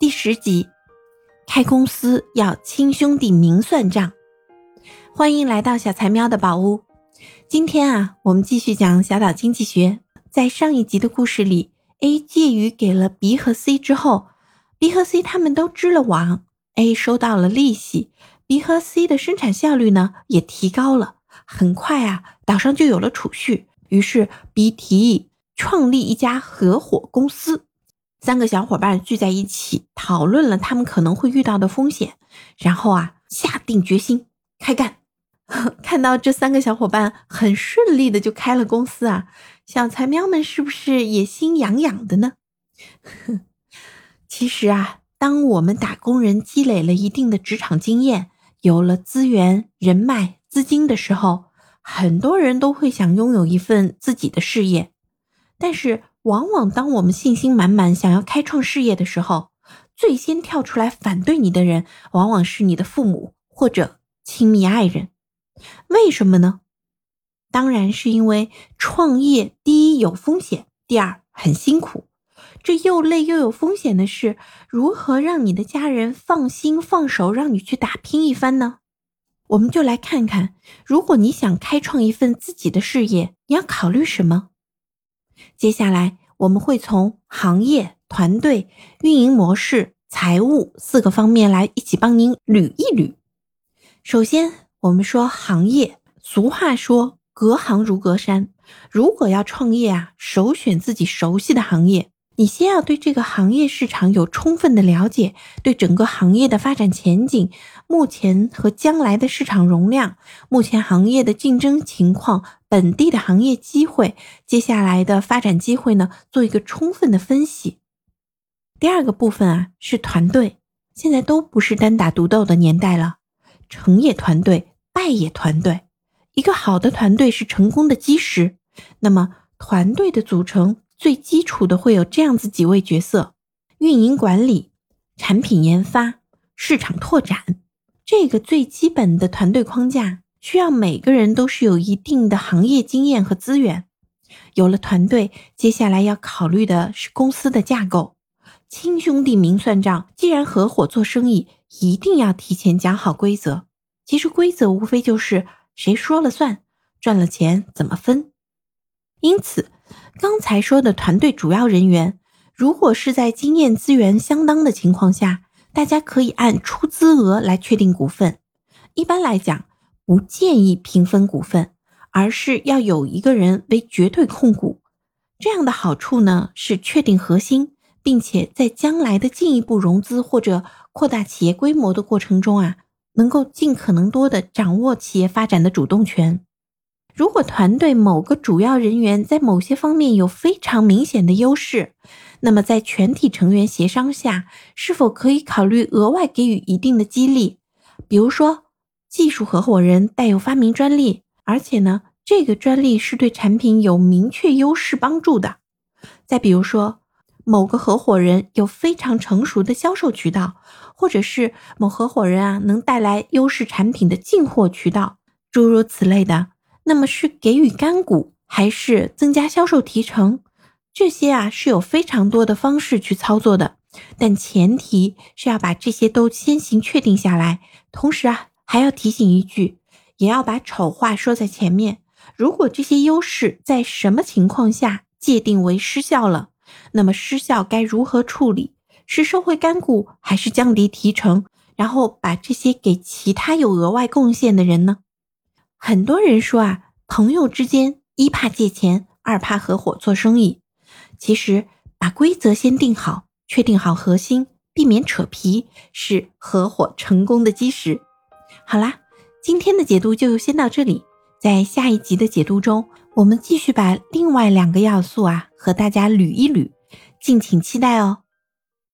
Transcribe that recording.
第十集，开公司要亲兄弟明算账。欢迎来到小财喵的宝屋。今天啊，我们继续讲小岛经济学。在上一集的故事里，A 借于给了 B 和 C 之后，B 和 C 他们都织了网，A 收到了利息，B 和 C 的生产效率呢也提高了。很快啊，岛上就有了储蓄。于是 B 提议创立一家合伙公司。三个小伙伴聚在一起，讨论了他们可能会遇到的风险，然后啊，下定决心开干。看到这三个小伙伴很顺利的就开了公司啊，小财喵们是不是也心痒痒的呢？其实啊，当我们打工人积累了一定的职场经验，有了资源、人脉、资金的时候，很多人都会想拥有一份自己的事业，但是。往往当我们信心满满想要开创事业的时候，最先跳出来反对你的人，往往是你的父母或者亲密爱人。为什么呢？当然是因为创业第一有风险，第二很辛苦。这又累又有风险的事，如何让你的家人放心放手，让你去打拼一番呢？我们就来看看，如果你想开创一份自己的事业，你要考虑什么？接下来我们会从行业、团队、运营模式、财务四个方面来一起帮您捋一捋。首先，我们说行业。俗话说“隔行如隔山”，如果要创业啊，首选自己熟悉的行业。你先要对这个行业市场有充分的了解，对整个行业的发展前景、目前和将来的市场容量、目前行业的竞争情况、本地的行业机会、接下来的发展机会呢，做一个充分的分析。第二个部分啊，是团队。现在都不是单打独斗的年代了，成也团队，败也团队。一个好的团队是成功的基石。那么，团队的组成。最基础的会有这样子几位角色：运营管理、产品研发、市场拓展。这个最基本的团队框架需要每个人都是有一定的行业经验和资源。有了团队，接下来要考虑的是公司的架构。亲兄弟明算账，既然合伙做生意，一定要提前讲好规则。其实规则无非就是谁说了算，赚了钱怎么分。因此。刚才说的团队主要人员，如果是在经验资源相当的情况下，大家可以按出资额来确定股份。一般来讲，不建议平分股份，而是要有一个人为绝对控股。这样的好处呢，是确定核心，并且在将来的进一步融资或者扩大企业规模的过程中啊，能够尽可能多的掌握企业发展的主动权。如果团队某个主要人员在某些方面有非常明显的优势，那么在全体成员协商下，是否可以考虑额外给予一定的激励？比如说，技术合伙人带有发明专利，而且呢，这个专利是对产品有明确优势帮助的。再比如说，某个合伙人有非常成熟的销售渠道，或者是某合伙人啊能带来优势产品的进货渠道，诸如此类的。那么是给予干股，还是增加销售提成？这些啊是有非常多的方式去操作的，但前提是要把这些都先行确定下来。同时啊，还要提醒一句，也要把丑话说在前面。如果这些优势在什么情况下界定为失效了，那么失效该如何处理？是收回干股，还是降低提成？然后把这些给其他有额外贡献的人呢？很多人说啊，朋友之间一怕借钱，二怕合伙做生意。其实把规则先定好，确定好核心，避免扯皮，是合伙成功的基石。好啦，今天的解读就先到这里，在下一集的解读中，我们继续把另外两个要素啊和大家捋一捋，敬请期待哦。